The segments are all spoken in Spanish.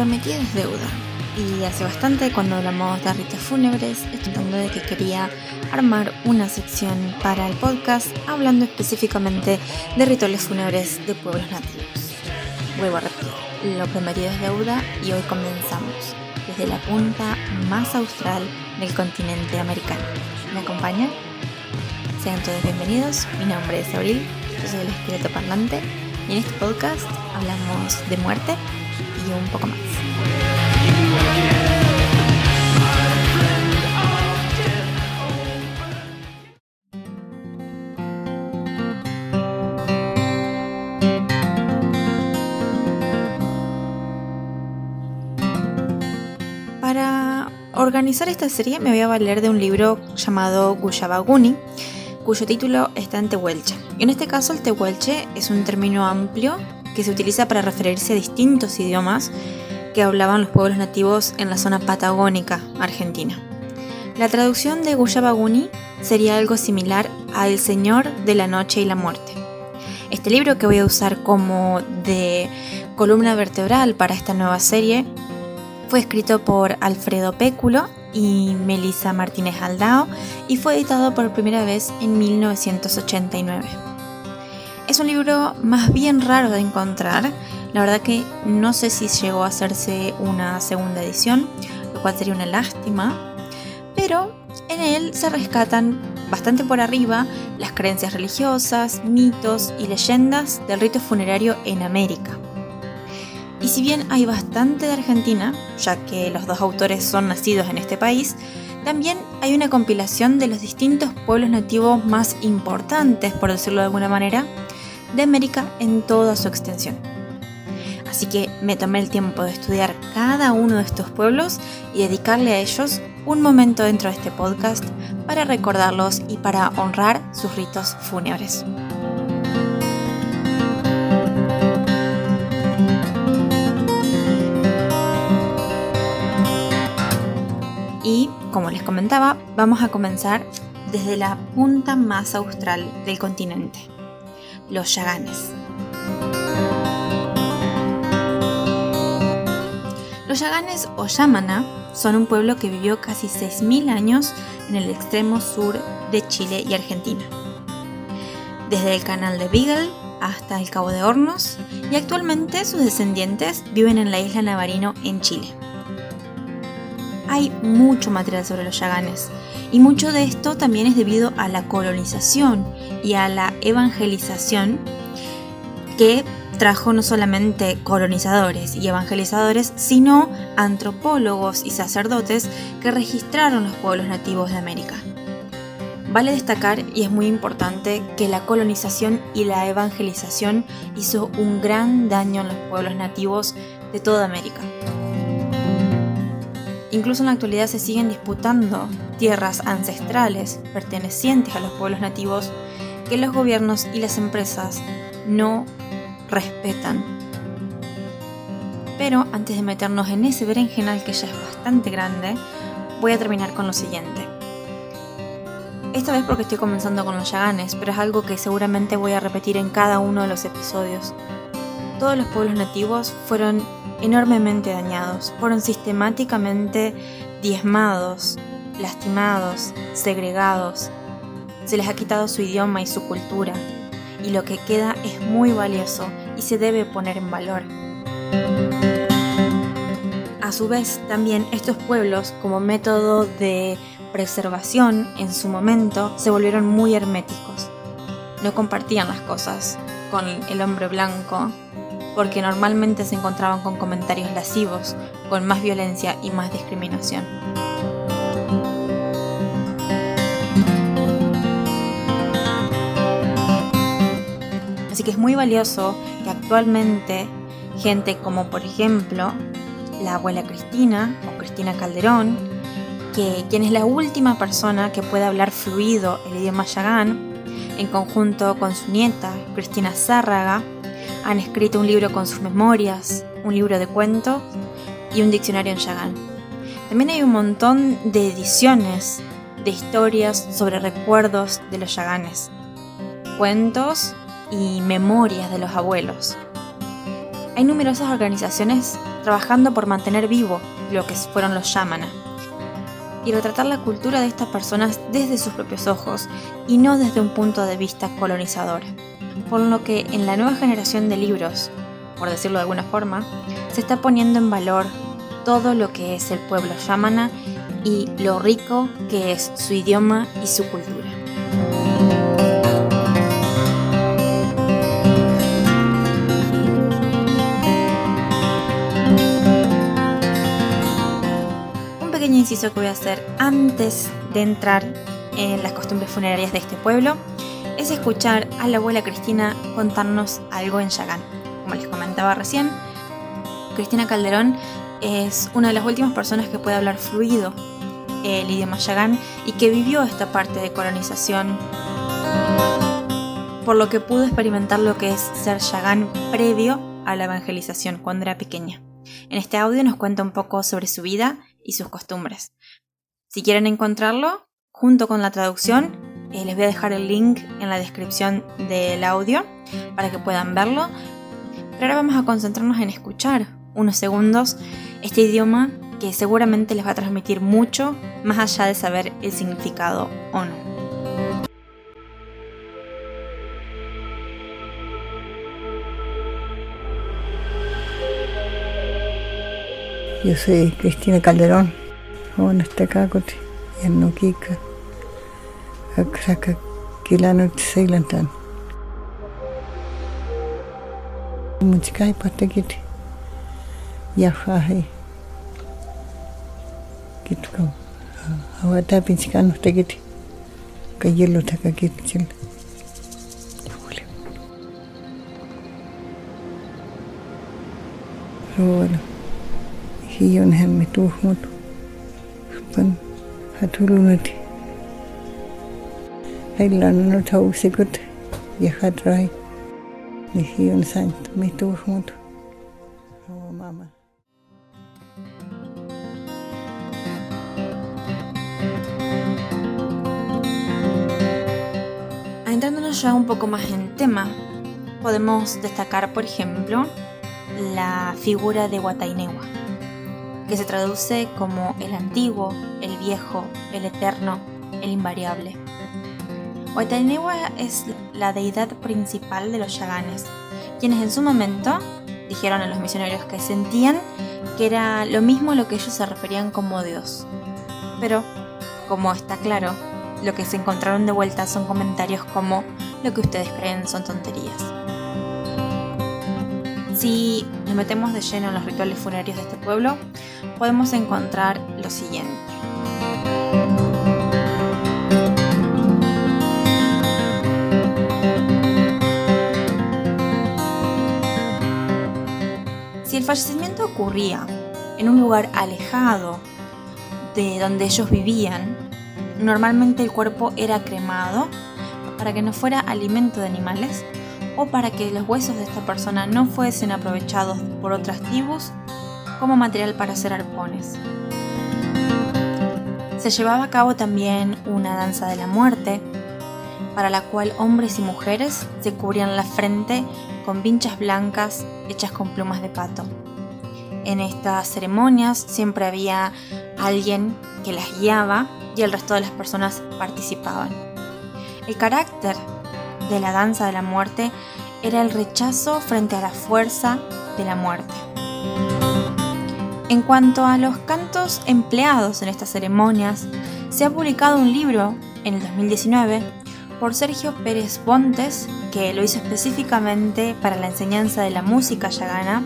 Lo prometido es deuda. Y hace bastante cuando hablamos de ritos fúnebres, estoy de que quería armar una sección para el podcast hablando específicamente de rituales fúnebres de pueblos nativos. Vuelvo a repetir, lo prometido es deuda y hoy comenzamos desde la punta más austral del continente americano. ¿Me acompañan? Sean todos bienvenidos, mi nombre es Abril, yo soy el esqueleto parlante y en este podcast hablamos de muerte un poco más. Para organizar esta serie me voy a valer de un libro llamado Guyabaguni, cuyo título está en tehuelche. En este caso el tehuelche es un término amplio que se utiliza para referirse a distintos idiomas que hablaban los pueblos nativos en la zona patagónica argentina. La traducción de Guyabaguni sería algo similar a El Señor de la Noche y la Muerte. Este libro que voy a usar como de columna vertebral para esta nueva serie fue escrito por Alfredo Péculo y Melissa Martínez Aldao y fue editado por primera vez en 1989. Es un libro más bien raro de encontrar, la verdad que no sé si llegó a hacerse una segunda edición, lo cual sería una lástima, pero en él se rescatan bastante por arriba las creencias religiosas, mitos y leyendas del rito funerario en América. Y si bien hay bastante de Argentina, ya que los dos autores son nacidos en este país, también hay una compilación de los distintos pueblos nativos más importantes, por decirlo de alguna manera, de América en toda su extensión. Así que me tomé el tiempo de estudiar cada uno de estos pueblos y dedicarle a ellos un momento dentro de este podcast para recordarlos y para honrar sus ritos fúnebres. Y, como les comentaba, vamos a comenzar desde la punta más austral del continente, los Yaganes. Los Yaganes o Yamana son un pueblo que vivió casi 6.000 años en el extremo sur de Chile y Argentina. Desde el canal de Beagle hasta el Cabo de Hornos y actualmente sus descendientes viven en la isla Navarino en Chile. Hay mucho material sobre los Yaganes y mucho de esto también es debido a la colonización y a la evangelización que trajo no solamente colonizadores y evangelizadores, sino antropólogos y sacerdotes que registraron los pueblos nativos de América. Vale destacar, y es muy importante, que la colonización y la evangelización hizo un gran daño en los pueblos nativos de toda América. Incluso en la actualidad se siguen disputando tierras ancestrales pertenecientes a los pueblos nativos que los gobiernos y las empresas no respetan. Pero antes de meternos en ese berenjenal que ya es bastante grande, voy a terminar con lo siguiente. Esta vez porque estoy comenzando con los yaganes, pero es algo que seguramente voy a repetir en cada uno de los episodios. Todos los pueblos nativos fueron enormemente dañados, fueron sistemáticamente diezmados, lastimados, segregados. Se les ha quitado su idioma y su cultura, y lo que queda es muy valioso y se debe poner en valor. A su vez, también estos pueblos, como método de preservación en su momento, se volvieron muy herméticos. No compartían las cosas con el hombre blanco, porque normalmente se encontraban con comentarios lascivos, con más violencia y más discriminación. Así que es muy valioso que actualmente gente como por ejemplo la abuela Cristina o Cristina Calderón, que quien es la última persona que puede hablar fluido el idioma yagán, en conjunto con su nieta Cristina Zárraga, han escrito un libro con sus memorias, un libro de cuentos y un diccionario en yagán. También hay un montón de ediciones de historias sobre recuerdos de los yaganes, cuentos y memorias de los abuelos. hay numerosas organizaciones trabajando por mantener vivo lo que fueron los yamana y retratar la cultura de estas personas desde sus propios ojos y no desde un punto de vista colonizador. Por lo que en la nueva generación de libros, por decirlo de alguna forma, se está poniendo en valor todo lo que es el pueblo yamana y lo rico que es su idioma y su cultura. Inciso que voy a hacer antes de entrar en las costumbres funerarias de este pueblo es escuchar a la abuela Cristina contarnos algo en Yagán. Como les comentaba recién, Cristina Calderón es una de las últimas personas que puede hablar fluido el idioma Yagán y que vivió esta parte de colonización, por lo que pudo experimentar lo que es ser Yagán previo a la evangelización cuando era pequeña. En este audio nos cuenta un poco sobre su vida y sus costumbres. Si quieren encontrarlo, junto con la traducción, eh, les voy a dejar el link en la descripción del audio para que puedan verlo. Pero ahora vamos a concentrarnos en escuchar unos segundos este idioma que seguramente les va a transmitir mucho más allá de saber el significado o no. Yo soy Cristina Calderón, joven hasta Cacote, y en Noquica, Akraca, Quilano, Tzeilantan. Muchicay, Patequite, Yafaje. gitu kau awak tak pincikan tak gitu kaya lo hatulu nati hay lan no tau sikut ya hadrai ni hiyon sant mitu mut oh mama. Adentrándonos ya un poco más en tema, podemos destacar, por ejemplo, la figura de Watainewa, que se traduce como el antiguo, el viejo, el eterno, el invariable. Watainewa es la deidad principal de los yaganes, quienes en su momento dijeron a los misioneros que sentían que era lo mismo lo que ellos se referían como Dios. Pero, como está claro, lo que se encontraron de vuelta son comentarios como lo que ustedes creen son tonterías. Si nos metemos de lleno en los rituales funerarios de este pueblo, podemos encontrar lo siguiente. Si el fallecimiento ocurría en un lugar alejado de donde ellos vivían, normalmente el cuerpo era cremado para que no fuera alimento de animales o para que los huesos de esta persona no fuesen aprovechados por otras tribus como material para hacer arpones. Se llevaba a cabo también una danza de la muerte, para la cual hombres y mujeres se cubrían la frente con vinchas blancas hechas con plumas de pato. En estas ceremonias siempre había alguien que las guiaba y el resto de las personas participaban. El carácter de la danza de la muerte era el rechazo frente a la fuerza de la muerte. En cuanto a los cantos empleados en estas ceremonias, se ha publicado un libro en el 2019 por Sergio Pérez Bontes, que lo hizo específicamente para la enseñanza de la música yagana,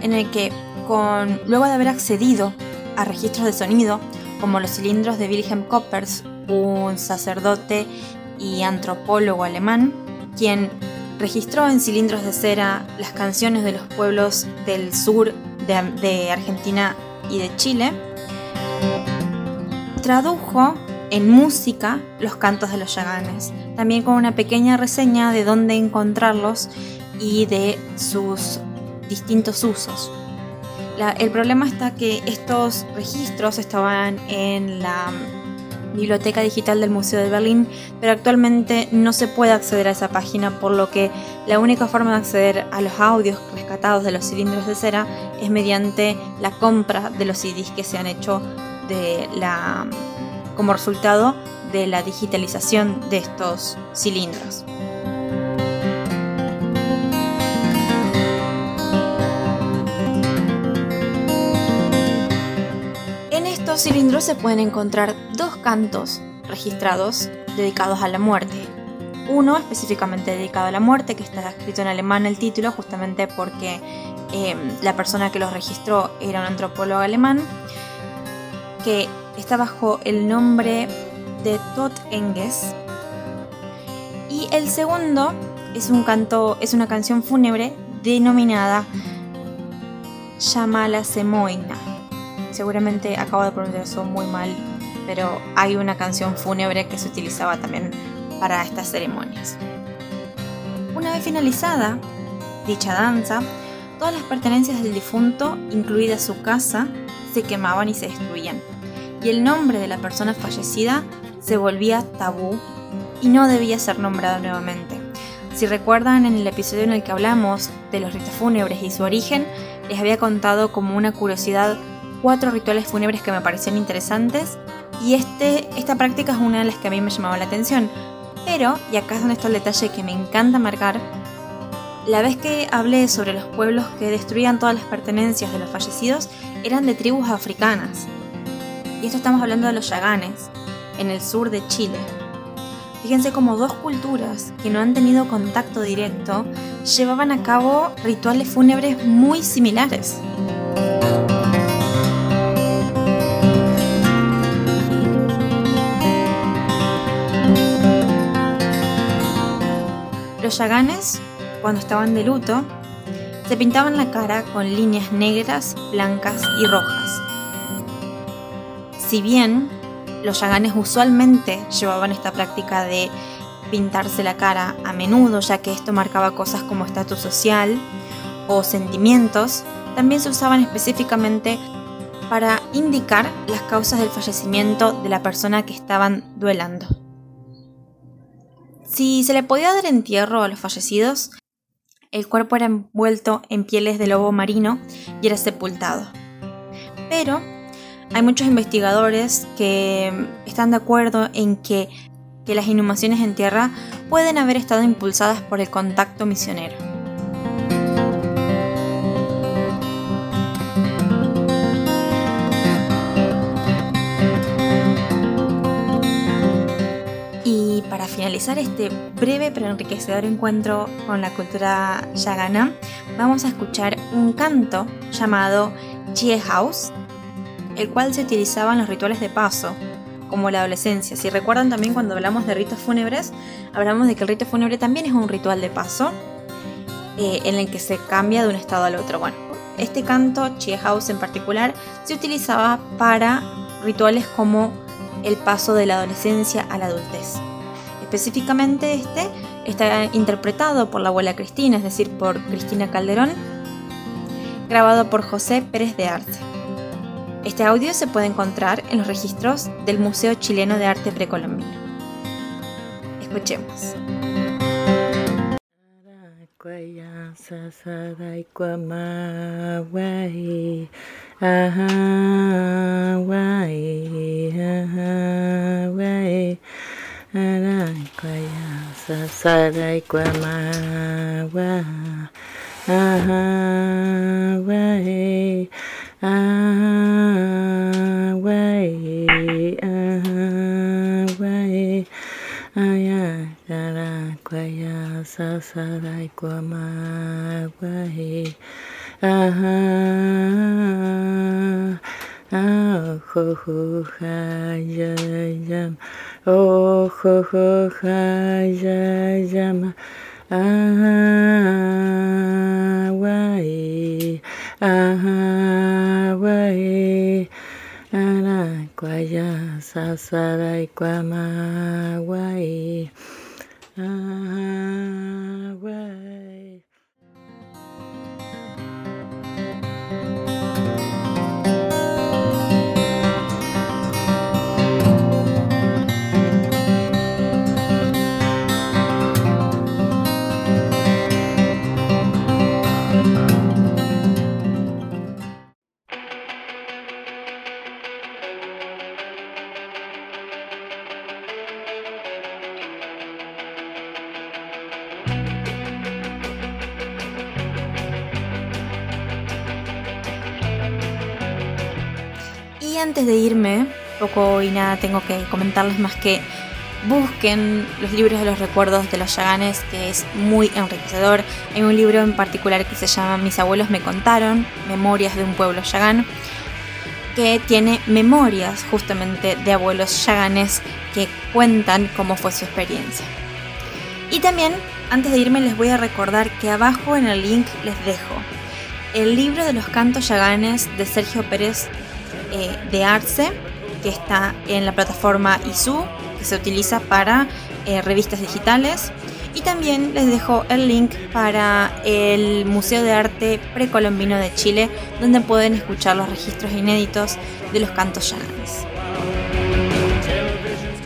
en el que, con, luego de haber accedido a registros de sonido, como los cilindros de Wilhelm Koppers, un sacerdote y antropólogo alemán, quien registró en cilindros de cera las canciones de los pueblos del sur de, Argentina y de Chile, tradujo en música los cantos de los yaganes, también con una pequeña reseña de dónde encontrarlos y de sus distintos usos. El problema está que estos registros estaban en la biblioteca digital del Museo de Berlín, pero actualmente no se puede acceder a esa página, por lo que la única forma de acceder a los audios rescatados de los cilindros de cera es mediante la compra de los CDs que se han hecho de la, como resultado de la digitalización de estos cilindros. Cilindros se pueden encontrar dos cantos registrados dedicados a la muerte. Uno específicamente dedicado a la muerte, que está escrito en alemán el título, justamente porque em, la persona que los registró era un antropólogo alemán, que está bajo el nombre de Todd Enges. Y el segundo es un canto, es una canción fúnebre denominada Llamala Semoina seguramente acabo de pronunciar eso muy mal, pero hay una canción fúnebre que se utilizaba también para estas ceremonias. Una vez finalizada dicha danza, todas las pertenencias del difunto, incluida su casa, se quemaban y se destruían, y el nombre de la persona fallecida se volvía tabú y no debía ser nombrado nuevamente. Si recuerdan en el episodio en el que hablamos de los ritos fúnebres y su origen, les había contado como una curiosidad cuatro rituales fúnebres que me parecían interesantes y este, esta práctica es una de las que a mí me llamaba la atención. Pero, y acá es donde está el detalle que me encanta marcar, la vez que hablé sobre los pueblos que destruían todas las pertenencias de los fallecidos eran de tribus africanas. Y esto estamos hablando de los yaganes, en el sur de Chile. Fíjense cómo dos culturas que no han tenido contacto directo llevaban a cabo rituales fúnebres muy similares. Los yaganes, cuando estaban de luto, se pintaban la cara con líneas negras, blancas y rojas. Si bien los yaganes usualmente llevaban esta práctica de pintarse la cara a menudo, ya que esto marcaba cosas como estatus social o sentimientos, también se usaban específicamente para indicar las causas del fallecimiento de la persona que estaban duelando. Si se le podía dar entierro a los fallecidos, el cuerpo era envuelto en pieles de lobo marino y era sepultado. Pero hay muchos investigadores que están de acuerdo en que, que las inhumaciones en tierra pueden haber estado impulsadas por el contacto misionero. Finalizar este breve pero enriquecedor encuentro con la cultura yagana, vamos a escuchar un canto llamado Chie House, el cual se utilizaba en los rituales de paso, como la adolescencia. Si recuerdan también cuando hablamos de ritos fúnebres, hablamos de que el rito fúnebre también es un ritual de paso, eh, en el que se cambia de un estado al otro. Bueno, este canto, Chie House en particular, se utilizaba para rituales como el paso de la adolescencia a la adultez. Específicamente este está interpretado por la abuela Cristina, es decir, por Cristina Calderón, grabado por José Pérez de Arce. Este audio se puede encontrar en los registros del Museo Chileno de Arte Precolombino. Escuchemos. away, away, away. Ayakara kwaya sasarai kwa mawahi. Aha. a kho kho kha ja jam o kho kho kha ja jam a, wa e. A, wa e. Ana kwa ya sa sa rai antes de irme, poco y nada tengo que comentarles más que busquen los libros de los recuerdos de los Yaganes, que es muy enriquecedor. Hay un libro en particular que se llama Mis abuelos me contaron, Memorias de un pueblo Yagán, que tiene memorias justamente de abuelos Yaganes que cuentan cómo fue su experiencia. Y también, antes de irme, les voy a recordar que abajo en el link les dejo el libro de los cantos Yaganes de Sergio Pérez eh, de Arce, que está en la plataforma ISU que se utiliza para eh, revistas digitales. Y también les dejo el link para el Museo de Arte Precolombino de Chile, donde pueden escuchar los registros inéditos de los cantos llananes.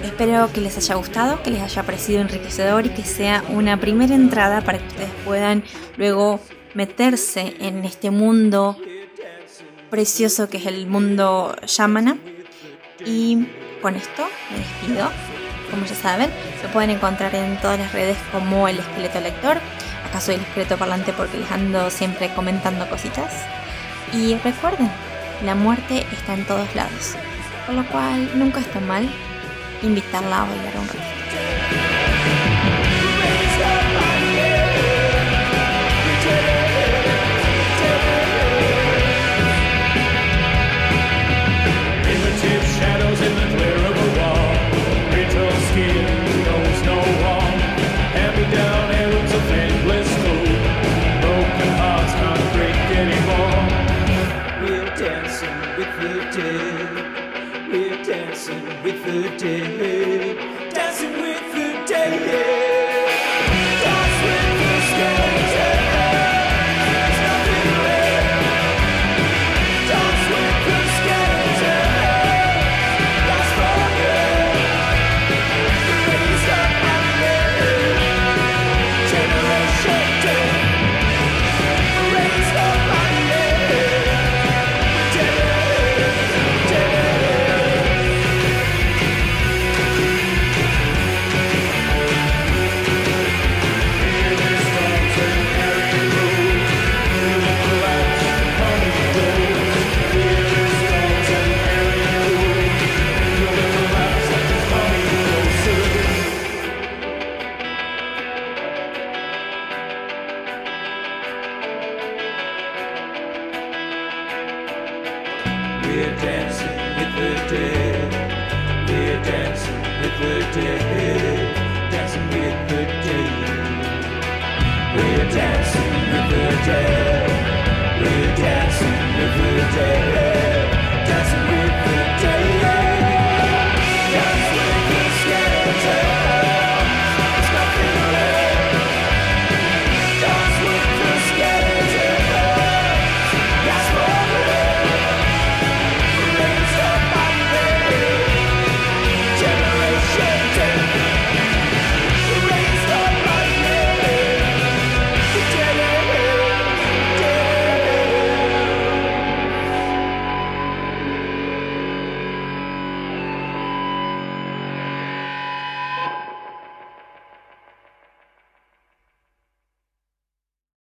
Espero que les haya gustado, que les haya parecido enriquecedor y que sea una primera entrada para que ustedes puedan luego meterse en este mundo precioso que es el mundo yamana. Y con esto me despido. Como ya saben, se pueden encontrar en todas las redes como el esqueleto lector. Acá soy el esqueleto parlante porque les ando siempre comentando cositas. Y recuerden, la muerte está en todos lados. Por lo cual nunca está mal invitarla a bailar un ratito. the day, dancing with the day.